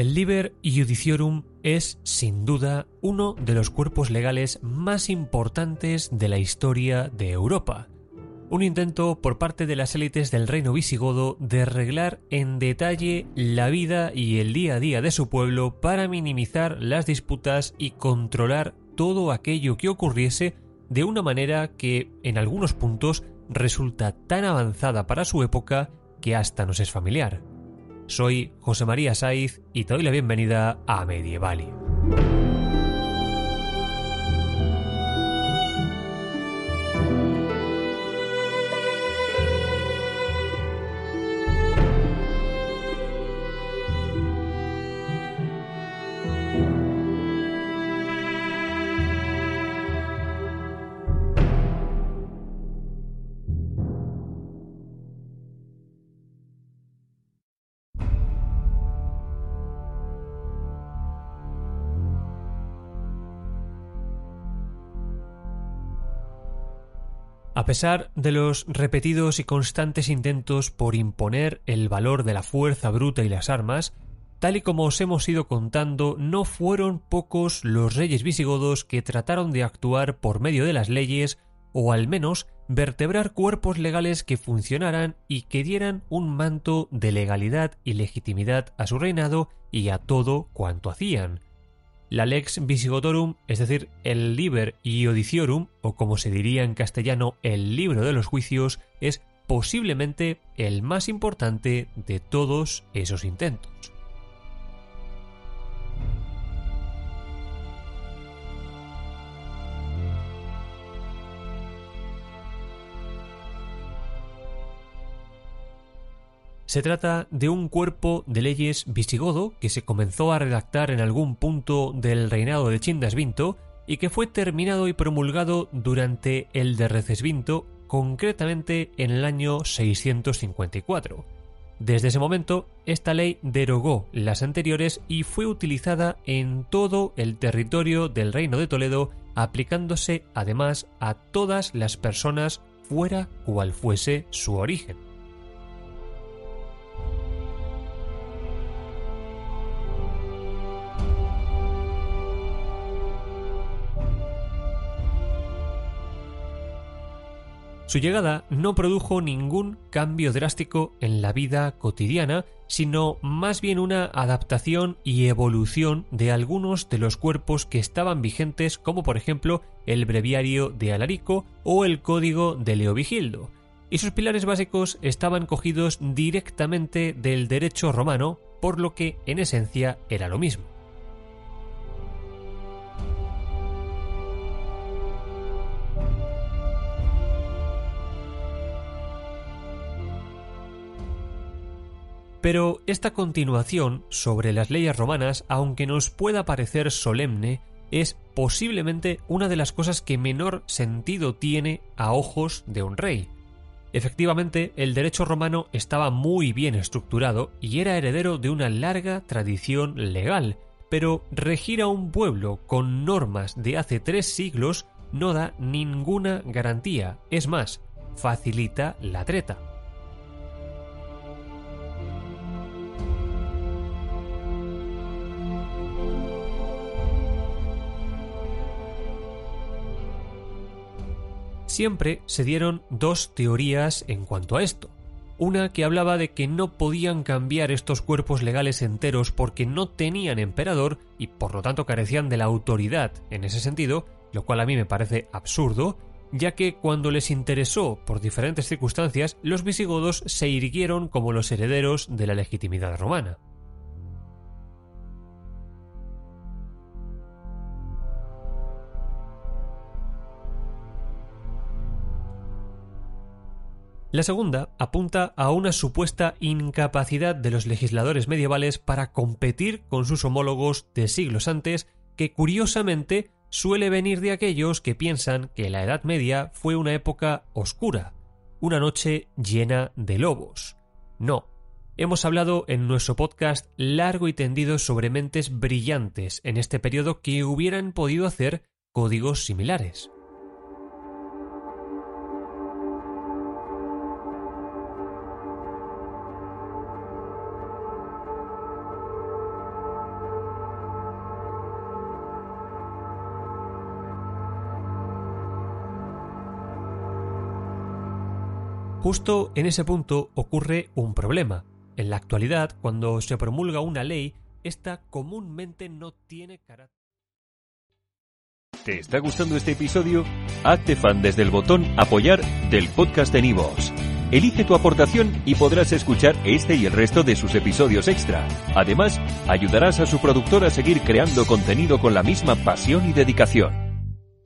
El Liber Judiciorum es, sin duda, uno de los cuerpos legales más importantes de la historia de Europa. Un intento por parte de las élites del reino visigodo de arreglar en detalle la vida y el día a día de su pueblo para minimizar las disputas y controlar todo aquello que ocurriese de una manera que, en algunos puntos, resulta tan avanzada para su época que hasta nos es familiar. Soy José María Saiz y te doy la bienvenida a Medievali. A pesar de los repetidos y constantes intentos por imponer el valor de la fuerza bruta y las armas, tal y como os hemos ido contando, no fueron pocos los reyes visigodos que trataron de actuar por medio de las leyes o al menos vertebrar cuerpos legales que funcionaran y que dieran un manto de legalidad y legitimidad a su reinado y a todo cuanto hacían. La lex visigotorum, es decir, el liber iudiciorum, o como se diría en castellano, el libro de los juicios, es posiblemente el más importante de todos esos intentos. Se trata de un cuerpo de leyes visigodo que se comenzó a redactar en algún punto del reinado de Chindasvinto y que fue terminado y promulgado durante el de Recesvinto, concretamente en el año 654. Desde ese momento, esta ley derogó las anteriores y fue utilizada en todo el territorio del Reino de Toledo, aplicándose además a todas las personas fuera cual fuese su origen. Su llegada no produjo ningún cambio drástico en la vida cotidiana, sino más bien una adaptación y evolución de algunos de los cuerpos que estaban vigentes, como por ejemplo el breviario de Alarico o el código de Leovigildo. Y sus pilares básicos estaban cogidos directamente del derecho romano, por lo que en esencia era lo mismo. Pero esta continuación sobre las leyes romanas, aunque nos pueda parecer solemne, es posiblemente una de las cosas que menor sentido tiene a ojos de un rey. Efectivamente, el derecho romano estaba muy bien estructurado y era heredero de una larga tradición legal, pero regir a un pueblo con normas de hace tres siglos no da ninguna garantía, es más, facilita la treta. Siempre se dieron dos teorías en cuanto a esto. Una que hablaba de que no podían cambiar estos cuerpos legales enteros porque no tenían emperador y por lo tanto carecían de la autoridad en ese sentido, lo cual a mí me parece absurdo, ya que cuando les interesó por diferentes circunstancias, los visigodos se irguieron como los herederos de la legitimidad romana. La segunda apunta a una supuesta incapacidad de los legisladores medievales para competir con sus homólogos de siglos antes, que curiosamente suele venir de aquellos que piensan que la Edad Media fue una época oscura, una noche llena de lobos. No, hemos hablado en nuestro podcast largo y tendido sobre mentes brillantes en este periodo que hubieran podido hacer códigos similares. Justo en ese punto ocurre un problema. En la actualidad, cuando se promulga una ley, esta comúnmente no tiene carácter. ¿Te está gustando este episodio? Hazte fan desde el botón Apoyar del podcast de Nivos. Elige tu aportación y podrás escuchar este y el resto de sus episodios extra. Además, ayudarás a su productor a seguir creando contenido con la misma pasión y dedicación.